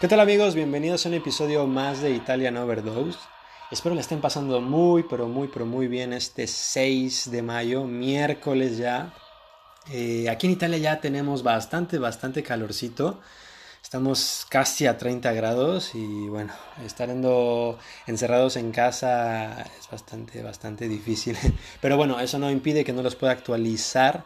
¿Qué tal amigos? Bienvenidos a un episodio más de Italian Overdose. Espero le estén pasando muy, pero muy, pero muy bien este 6 de mayo, miércoles ya. Eh, aquí en Italia ya tenemos bastante, bastante calorcito. Estamos casi a 30 grados y bueno, estar encerrados en casa es bastante, bastante difícil. Pero bueno, eso no impide que no los pueda actualizar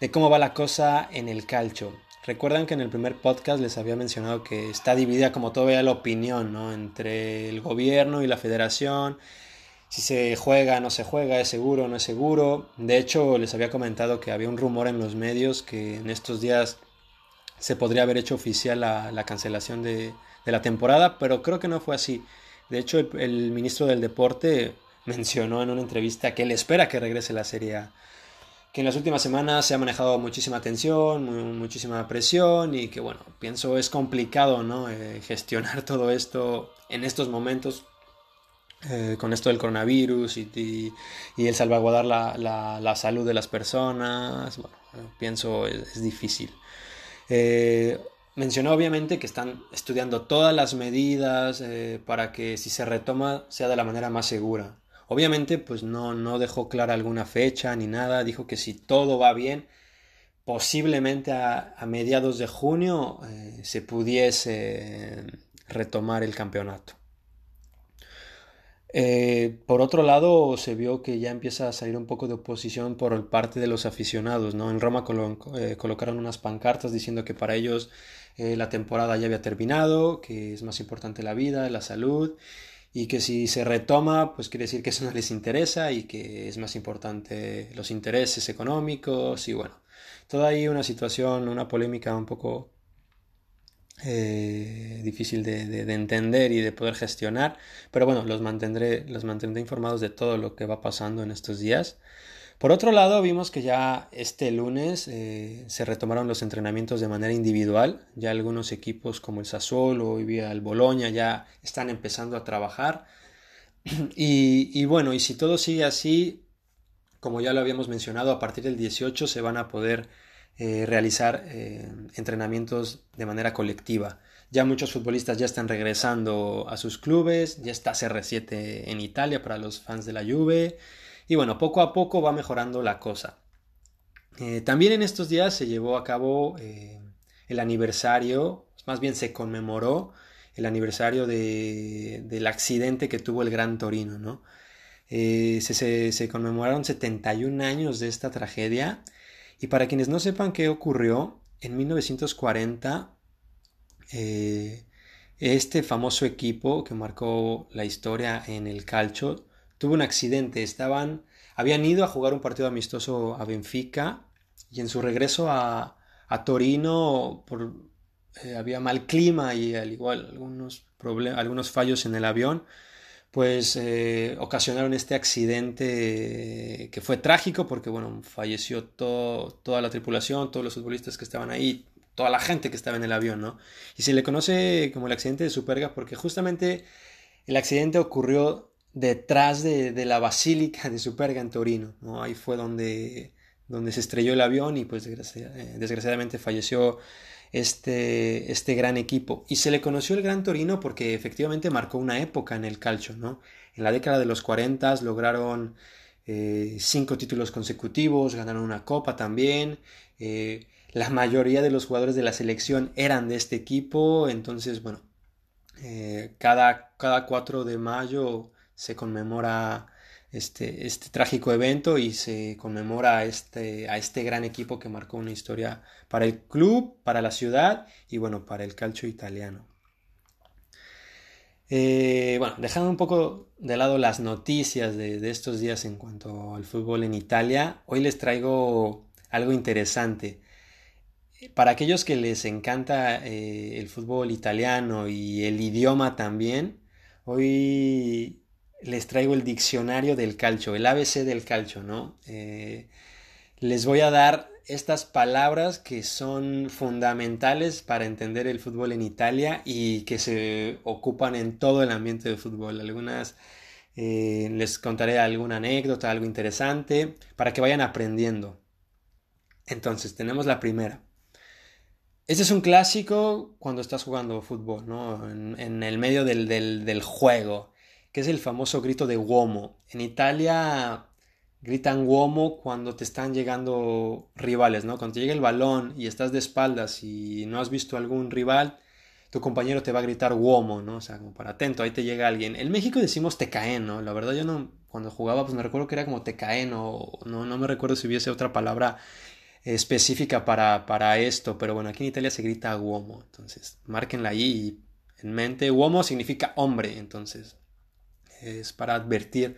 de cómo va la cosa en el calcio. Recuerdan que en el primer podcast les había mencionado que está dividida como todavía la opinión ¿no? entre el gobierno y la federación, si se juega, no se juega, es seguro, no es seguro. De hecho, les había comentado que había un rumor en los medios que en estos días se podría haber hecho oficial la, cancelación de, la temporada, pero creo que no fue así. De hecho, el, ministro del Deporte mencionó en una entrevista que él espera que regrese la Serie. Que en las últimas semanas se ha manejado muchísima tensión, muchísima presión y que, bueno, pienso es complicado. Eh, gestionar todo esto en estos momentos eh, con esto del coronavirus y, el salvaguardar la, salud de las personas. Bueno, pienso es difícil. Eh, mencionó obviamente que están estudiando todas las medidas eh, para que si se retoma sea de la manera más segura. Obviamente pues no, no dejó clara alguna fecha ni nada, dijo que si todo va bien, posiblemente a, mediados de junio eh, se pudiese retomar el campeonato. Eh, por otro lado, se vio que ya empieza a salir un poco de oposición por parte de los aficionados, ¿no? En Roma eh, colocaron unas pancartas diciendo que para ellos eh, la temporada ya había terminado, que es más importante la vida, la salud, y que si se retoma, pues quiere decir que eso no les interesa y que es más importante los intereses económicos y bueno, toda ahí una situación, una polémica un poco eh, difícil de, entender y de poder gestionar. Pero bueno, los mantendré, los mantendré informados de todo lo que va pasando en estos días. Por otro lado, vimos que ya este lunes eh, se retomaron los entrenamientos de manera individual. Ya algunos equipos como el Sassuolo y el Boloña ya están empezando a trabajar. Y, y bueno, y si todo sigue así, como ya lo habíamos mencionado, a partir del 18 se van a poder eh, realizar eh, entrenamientos de manera colectiva. Ya muchos futbolistas ya están regresando a sus clubes, ya está CR7 en Italia para los fans de la Juve y bueno, poco a poco va mejorando la cosa. Eh, también en estos días se llevó a cabo el aniversario, más bien se conmemoró el aniversario del accidente que tuvo el Gran Torino, ¿no? se, se, se, conmemoraron 71 años de esta tragedia y para quienes no sepan qué ocurrió, en 1940 eh, este famoso equipo que marcó la historia en el calcio tuvo un accidente. Estaban, habían ido a jugar un partido amistoso a Benfica y en su regreso a, Torino eh, había mal clima y al igual algunos, algunos fallos en el avión pues eh, ocasionaron este accidente que fue trágico porque, bueno, falleció toda la tripulación, todos los futbolistas que estaban ahí, toda la gente que estaba en el avión, ¿no? Y se le conoce como el accidente de Superga porque justamente el accidente ocurrió detrás de, la basílica de Superga en Torino, ¿no? Ahí fue donde, donde se estrelló el avión y pues eh, desgraciadamente falleció este, este gran equipo. Y se le conoció el Gran Torino porque efectivamente marcó una época en el calcio, ¿no? En la década de los 40 lograron eh, cinco títulos consecutivos, ganaron una copa también. Eh, la mayoría de los jugadores de la selección eran de este equipo, entonces, bueno, cada, cada 4 de mayo se conmemora este, este trágico evento y se conmemora a este, a este gran equipo que marcó una historia para el club, para la ciudad y bueno, para el calcio italiano. Eh, bueno, dejando un poco de lado las noticias de, estos días en cuanto al fútbol en Italia, hoy les traigo algo interesante. Para aquellos que les encanta eh, el fútbol italiano y el idioma también, hoy les traigo el diccionario del calcio, el ABC del calcio, ¿no? Eh, les voy a dar estas palabras que son fundamentales para entender el fútbol en Italia y que se ocupan en todo el ambiente del fútbol. Algunas eh, les contaré alguna anécdota, algo interesante, para que vayan aprendiendo. Entonces, tenemos la primera. este es un clásico cuando estás jugando fútbol, ¿no? En, el medio del, del, juego, que es el famoso grito de uomo. En Italia gritan uomo cuando te están llegando rivales, ¿no? Cuando llega el balón y estás de espaldas y no has visto algún rival, tu compañero te va a gritar uomo, ¿no? O sea, como para atento, ahí te llega alguien. En México decimos te caen, ¿no? La verdad yo no, cuando jugaba, pues me recuerdo que era como te caen o no, no me recuerdo si hubiese otra palabra específica para, para esto, pero bueno, aquí en Italia se grita uomo, entonces márquenla ahí en mente. Uomo significa hombre, entonces es para advertir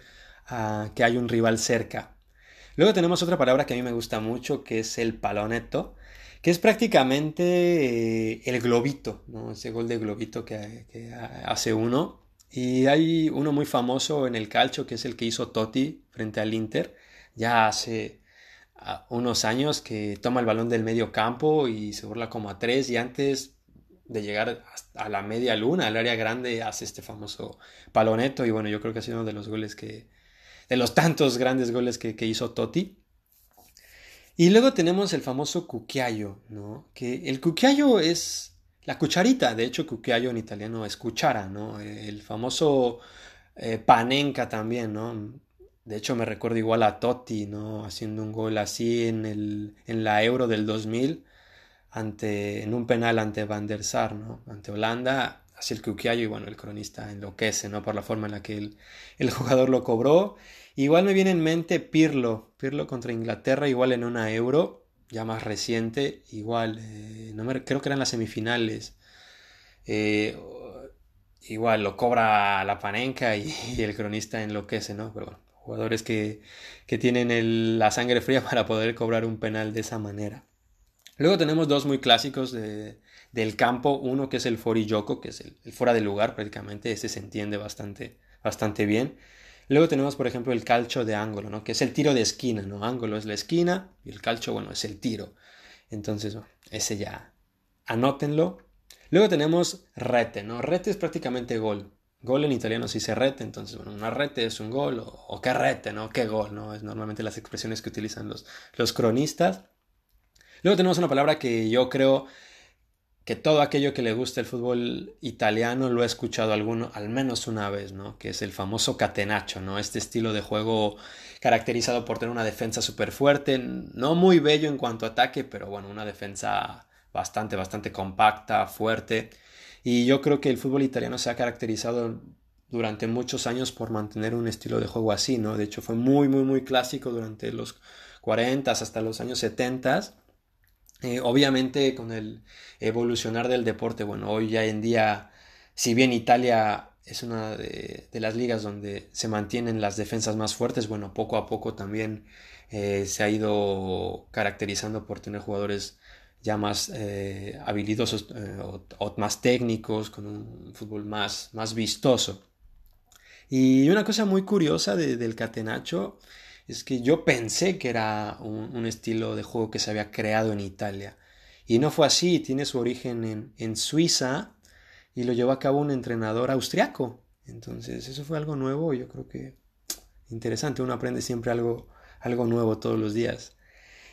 que hay un rival cerca. Luego tenemos otra palabra que a mí me gusta mucho, que es el palonetto, que es prácticamente eh, el globito, ¿no? ese gol de globito que, que, hace uno. Y hay uno muy famoso en el calcio, que es el que hizo Totti frente al Inter, ya hace unos años que toma el balón del medio campo y se burla como a tres y antes de llegar a la media luna, al área grande, hace este famoso paloneto y bueno, yo creo que ha sido uno de los goles que, de los tantos grandes goles que, hizo Totti. Y luego tenemos el famoso cucchiaio, ¿no? Que el cucchiaio es la cucharita, de hecho cucchiaio en italiano es cuchara, ¿no? El famoso eh, panenka también, ¿no? De hecho, me recuerdo igual a Totti, ¿no? Haciendo un gol así en, el, en la Euro del 2000, ante, en un penal ante Van der Sar, ¿no? Ante Holanda, así el Cuquiayo y bueno, el cronista enloquece, ¿no? Por la forma en la que el, el jugador lo cobró. Igual me viene en mente Pirlo, Pirlo contra Inglaterra, igual en una Euro, ya más reciente, igual, eh, no me, creo que eran las semifinales. Eh, igual lo cobra la panenca y, el cronista enloquece, ¿no? Pero bueno, jugadores que, tienen la sangre fría para poder cobrar un penal de esa manera. Luego tenemos dos muy clásicos del campo, uno que es el Yoko, que es el, fuera de lugar prácticamente, ese se entiende bastante, bastante bien. Luego tenemos, por ejemplo, el calcho de ángulo, ¿no? que es el tiro de esquina, ¿no? Ángulo es la esquina y el calcho, bueno, es el tiro. Entonces, ese ya, anótenlo. Luego tenemos rete, ¿no? Rete es prácticamente gol. Gol en italiano se rete, entonces, bueno, una rete es un gol, o, qué rete, ¿no? Qué gol, ¿no? Es normalmente las expresiones que utilizan los, los cronistas. Luego tenemos una palabra que yo creo que todo aquello que le gusta el fútbol italiano lo ha escuchado alguno, al menos una vez, ¿no? Que es el famoso catenaccio, ¿no? Este estilo de juego caracterizado por tener una defensa súper fuerte, no muy bello en cuanto a ataque, pero bueno, una defensa bastante, bastante compacta, fuerte y yo creo que el fútbol italiano se ha caracterizado durante muchos años por mantener un estilo de juego así, ¿no? De hecho, fue muy, muy, muy clásico durante los 40 hasta los años 70. Eh, obviamente, con el evolucionar del deporte, bueno, hoy ya en día, si bien Italia es una de, las ligas donde se mantienen las defensas más fuertes, bueno, poco a poco también eh, se ha ido caracterizando por tener jugadores ya más eh, habilidosos o, más técnicos, con un fútbol más, más vistoso. Y una cosa muy curiosa del catenacho es que yo pensé que era un, estilo de juego que se había creado en Italia. Y no fue así, tiene su origen en, en Suiza y lo llevó a cabo un entrenador austriaco. Entonces eso fue algo nuevo, yo creo que interesante, uno aprende siempre algo, algo nuevo todos los días.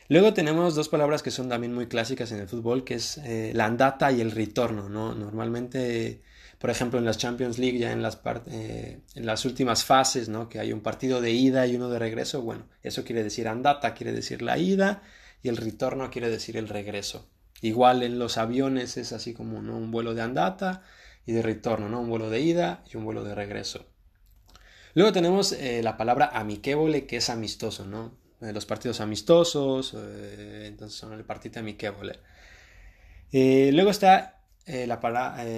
Luego tenemos dos palabras que son también muy clásicas en el fútbol, que es eh, la andata y el retorno, ¿no? Normalmente, por ejemplo, en las Champions League, ya en las, eh, en las últimas fases, ¿no? Que hay un partido de ida y uno de regreso, bueno, eso quiere decir andata, quiere decir la ida, y el retorno quiere decir el regreso. Igual en los aviones es así como un vuelo de andata y de retorno, ¿no? Un vuelo de ida y un vuelo de regreso. Luego tenemos eh, la palabra amichevole, que es amistoso, ¿no? Eh, los partidos amistosos, entonces son el partido amichevole. Eh, luego está la,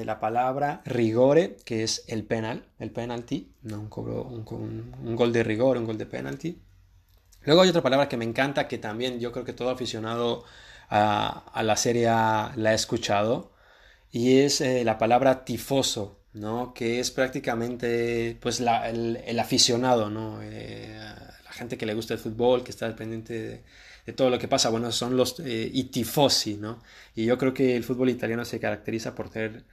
la, palabra rigore, que es el penal, el penalty, no un, cobro, un, gol de rigor, un gol de penalty. Luego hay otra palabra que me encanta, que también yo creo que todo aficionado a, la serie la ha escuchado, y es la palabra tifoso, ¿no? que es prácticamente pues, el, aficionado, ¿no? gente que le gusta el fútbol, que está pendiente de, todo lo que pasa, bueno, son los eh, tifosi, ¿no? Y yo creo que el fútbol italiano se caracteriza por tener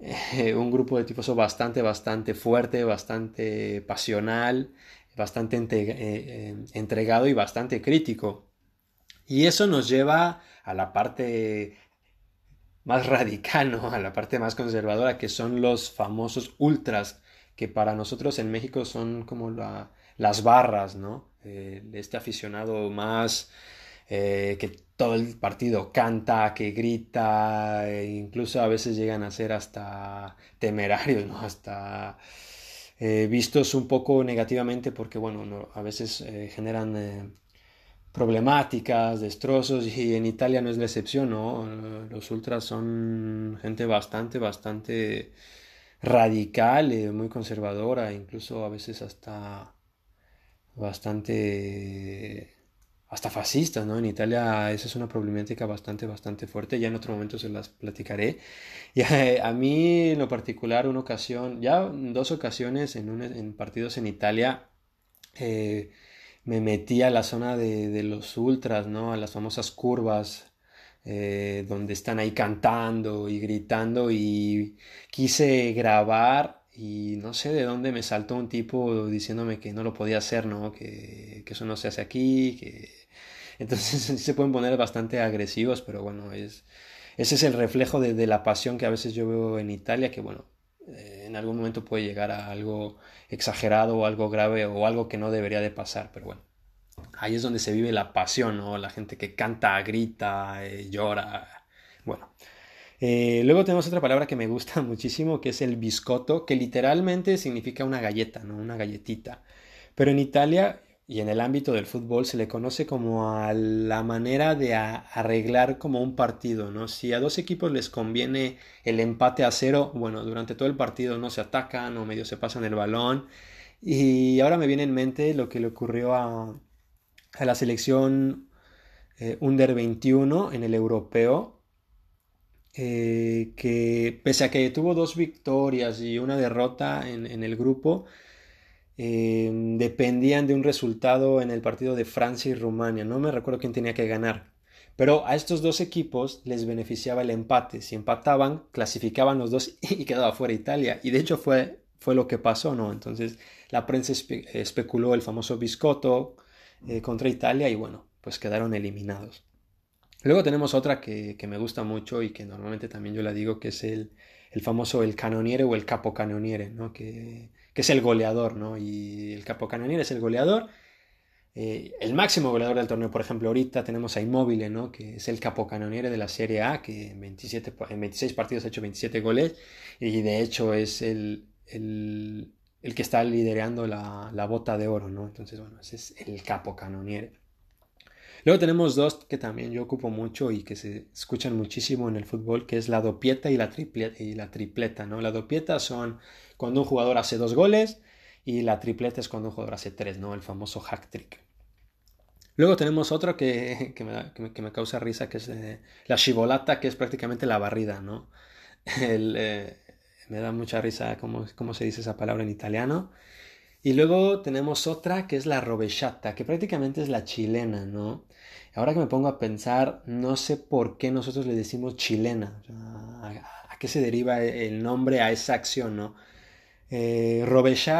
eh, un grupo de tifoso bastante, bastante fuerte, bastante pasional, bastante eh, entregado y bastante crítico. Y eso nos lleva a la parte más radical, ¿no? A la parte más conservadora, que son los famosos ultras, que para nosotros en México son como las barras, ¿no? Eh, este aficionado más eh, que todo el partido canta, que grita, e incluso a veces llegan a ser hasta temerarios. Hasta eh, vistos un poco negativamente porque, bueno, a veces generan problemáticas, destrozos, y en Italia no es la excepción, ¿no? Los ultras son gente bastante, bastante radical, eh, muy conservadora, incluso a veces hasta bastante hasta fascistas, ¿no? En Italia esa es una problemática bastante, bastante fuerte, ya en otro momento se las platicaré. Y a, mí en lo particular, una ocasión, ya en dos ocasiones en, en partidos en Italia, eh, me metí a la zona de, los ultras, ¿no? A las famosas curvas, eh, donde están ahí cantando y gritando y quise grabar y no sé de dónde me saltó un tipo diciéndome que no lo podía hacer, ¿no? Que, eso no se hace aquí, que... Entonces se pueden poner bastante agresivos, pero bueno, es, ese es el reflejo de, la pasión que a veces yo veo en Italia, que bueno, eh, en algún momento puede llegar a algo exagerado o algo grave o algo que no debería de pasar, pero bueno, ahí es donde se vive la pasión, ¿no? La gente que canta, grita, eh, llora, bueno. Eh, luego tenemos otra palabra que me gusta muchísimo, que es el biscotto, que literalmente significa una galleta, ¿no? Una galletita. Pero en Italia y en el ámbito del fútbol se le conoce como a la manera de arreglar como un partido, ¿no? Si a dos equipos les conviene el empate a cero, bueno, durante todo el partido no se atacan o medio se pasan el balón. Y ahora me viene en mente lo que le ocurrió a, la selección eh, Under 21 en el europeo, eh, que pese a que tuvo dos victorias y una derrota en, el grupo, Em, dependían de un resultado en el partido de Francia y Rumania. No me recuerdo quién tenía que ganar. Pero a estos dos equipos les beneficiaba el empate. Si empataban, clasificaban los dos y quedaba fuera Italia. Y de hecho fue, fue lo que pasó, ¿no? Entonces la prensa especuló el famoso biscotto eh, contra Italia y bueno, pues quedaron eliminados. Luego tenemos otra que, que, me gusta mucho y que normalmente también yo la digo, que es el, el famoso el canoniere o el capo canoniere, ¿no? Que que es el goleador, ¿no? Y el capocannoniere es el goleador. Eh, el máximo goleador del torneo, por ejemplo, ahorita tenemos a Immobile, ¿no? Que es el capocannoniere de la Serie A, que en, 27, en 26 partidos ha hecho 27 goles y de hecho es el, el, el que está liderando la, la, bota de oro, ¿no? Entonces, bueno, ese es el capocannoniere. Luego tenemos dos que también yo ocupo mucho y que se escuchan muchísimo en el fútbol, que es la dopieta y la, tripleta, y la tripleta, ¿no? La dopieta son cuando un jugador hace dos goles y la tripleta es cuando un jugador hace tres, ¿no? El famoso hack trick. Luego tenemos otro que, que, me, causa risa, que es eh, la chivolata, que es prácticamente la barrida, ¿no? Eh, me da mucha risa cómo, cómo, se dice esa palabra en italiano. Y luego tenemos otra que es la rovechata, que prácticamente es la chilena, ¿no? Ahora que me pongo a pensar, no sé por qué nosotros le decimos chilena. ¿a, ¿A qué se deriva el nombre a esa acción, no? Eh,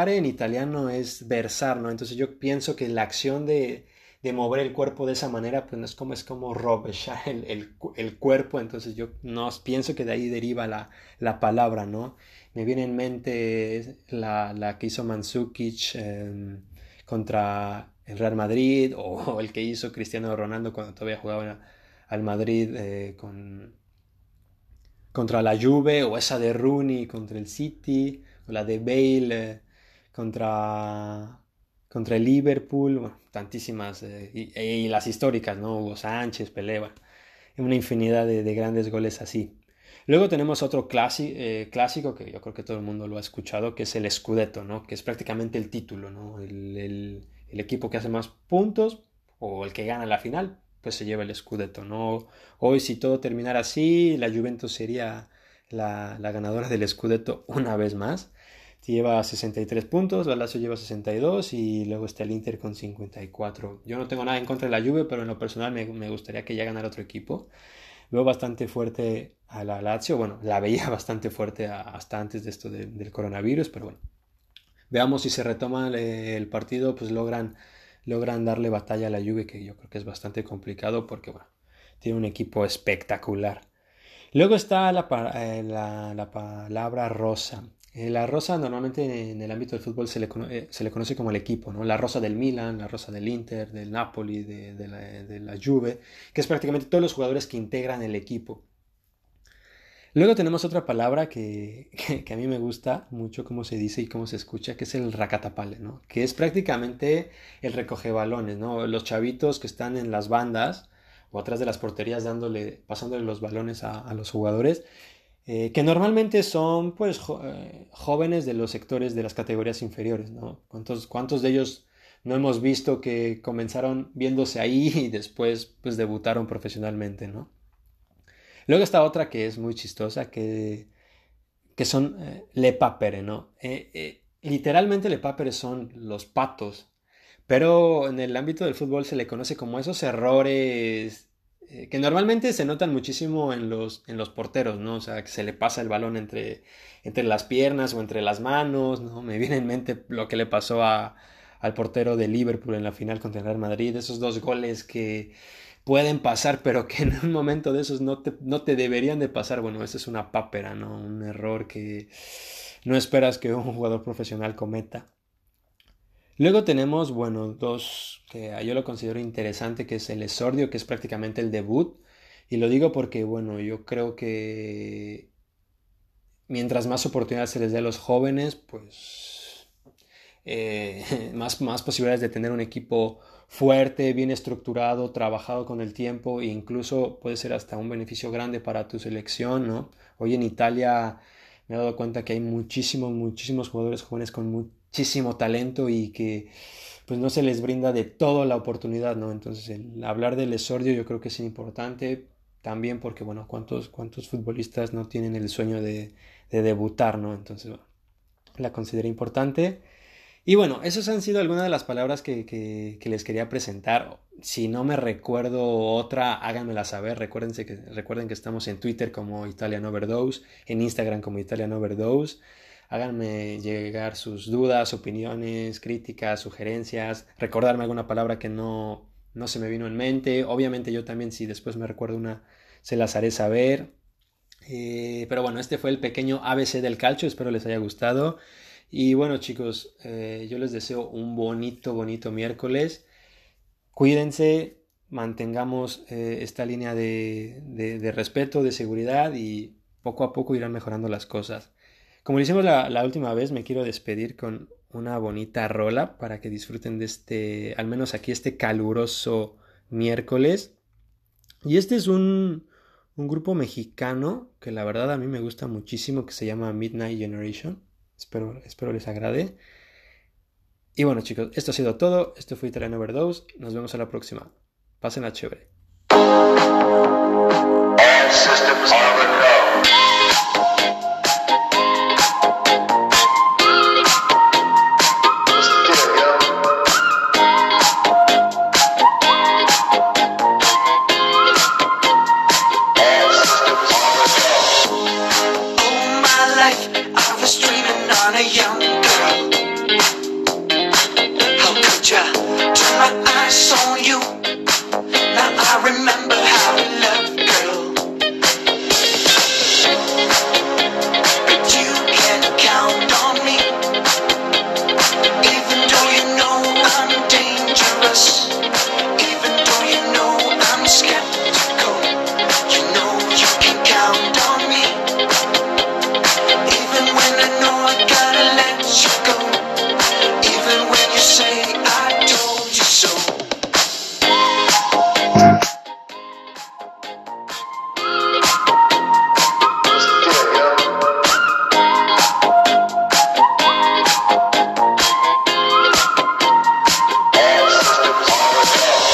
en italiano es versar, ¿no? Entonces yo pienso que la acción de, de mover el cuerpo de esa manera, pues no es como, es como rovechar el, el, cuerpo, entonces yo no pienso que de ahí deriva la, la palabra, ¿no? Me viene en mente la, que hizo Mandzukic em, contra el Real Madrid o el que hizo Cristiano Ronaldo cuando todavía jugaba al Madrid eh, con, contra la Juve o esa de Rooney contra el City la de Bale eh, contra, contra el Liverpool, tantísimas, eh, y, las históricas, ¿no? Hugo Sánchez, Pelé, una infinidad de, grandes goles así. Luego tenemos otro eh, clásico que yo creo que todo el mundo lo ha escuchado, que es el Scudetto, ¿no? Que es prácticamente el título, ¿no? El, equipo que hace más puntos o el que gana la final, pues se lleva el Scudetto, ¿no? Hoy si todo terminara así, la Juventus sería la, ganadora del Scudetto una vez más lleva 63 puntos, la lleva 62 y luego está el Inter con 54. Yo no tengo nada en contra de la Juve, pero en lo personal me, gustaría que ya ganara otro equipo. Veo bastante fuerte a la Lazio, bueno, la veía bastante fuerte hasta antes de esto del coronavirus, pero bueno. Veamos si se retoma el partido, pues logran, logran darle batalla a la Juve, que yo creo que es bastante complicado porque, bueno, tiene un equipo espectacular. Luego está la, eh, la, palabra rosa. Eh, la rosa normalmente en el ámbito del fútbol se le, eh, se le, conoce como el equipo, ¿no? La rosa del Milan, la rosa del Inter, del Napoli, de, de, la, Juve, que es prácticamente todos los jugadores que integran el equipo. Luego tenemos otra palabra que, que, a mí me gusta mucho cómo se dice y cómo se escucha, que es el racatapale, ¿no? Que es prácticamente el recoge balones, ¿no? Los chavitos que están en las bandas o atrás de las porterías dándole, pasándole los balones a, los jugadores, eh, que normalmente son pues eh, jóvenes de los sectores de las categorías inferiores, ¿no? ¿Cuántos, ¿Cuántos de ellos no hemos visto que comenzaron viéndose ahí y después pues debutaron profesionalmente, ¿no? Luego está otra que es muy chistosa, que, que son eh, lepapere, ¿no? Eh, literalmente lepapere son los patos, pero en el ámbito del fútbol se le conoce como esos errores que normalmente se notan muchísimo en los, en los porteros, ¿no? O sea, que se le pasa el balón entre, entre las piernas o entre las manos, ¿no? Me viene en mente lo que le pasó a, al portero de Liverpool en la final contra el Real Madrid, esos dos goles que pueden pasar, pero que en un momento de esos no te, no te deberían de pasar. Bueno, eso es una pápera, ¿no? Un error que no esperas que un jugador profesional cometa. Luego tenemos, bueno, dos que yo lo considero interesante, que es el Esordio, que es prácticamente el debut. Y lo digo porque, bueno, yo creo que mientras más oportunidades se les dé a los jóvenes, pues eh, más, más posibilidades de tener un equipo fuerte, bien estructurado, trabajado con el tiempo e incluso puede ser hasta un beneficio grande para tu selección, ¿no? Hoy en Italia me he dado cuenta que hay muchísimos, muchísimos jugadores jóvenes con muchísimo talento y que pues no se les brinda de todo la oportunidad, ¿no? Entonces, hablar del esordio yo creo que es importante también porque, bueno, ¿cuántos, cuántos futbolistas no tienen el sueño de, de debutar, ¿no? Entonces, la considero importante. Y bueno, esas han sido algunas de las palabras que, les quería presentar. Si no me recuerdo otra, háganmela saber. Recuérdense que, recuerden que estamos en Twitter como Italian Overdose, en Instagram como Italian Overdose. Háganme llegar sus dudas, opiniones, críticas, sugerencias, recordarme alguna palabra que no, no se me vino en mente. Obviamente yo también, si después me recuerdo una, se las haré saber. Eh, pero bueno, este fue el pequeño ABC del calcio, espero les haya gustado. Y bueno chicos, eh, yo les deseo un bonito, bonito miércoles. Cuídense, mantengamos eh, esta línea de, de, respeto, de seguridad y poco a poco irán mejorando las cosas. Como lo hicimos la, la, última vez, me quiero despedir con una bonita rola para que disfruten de este, al menos aquí este caluroso miércoles. Y este es un, un grupo mexicano que la verdad a mí me gusta muchísimo que se llama Midnight Generation. Espero, espero les agrade. Y bueno chicos, esto ha sido todo. Esto fue Italian Overdose. Nos vemos a la próxima. Pasen a chévere.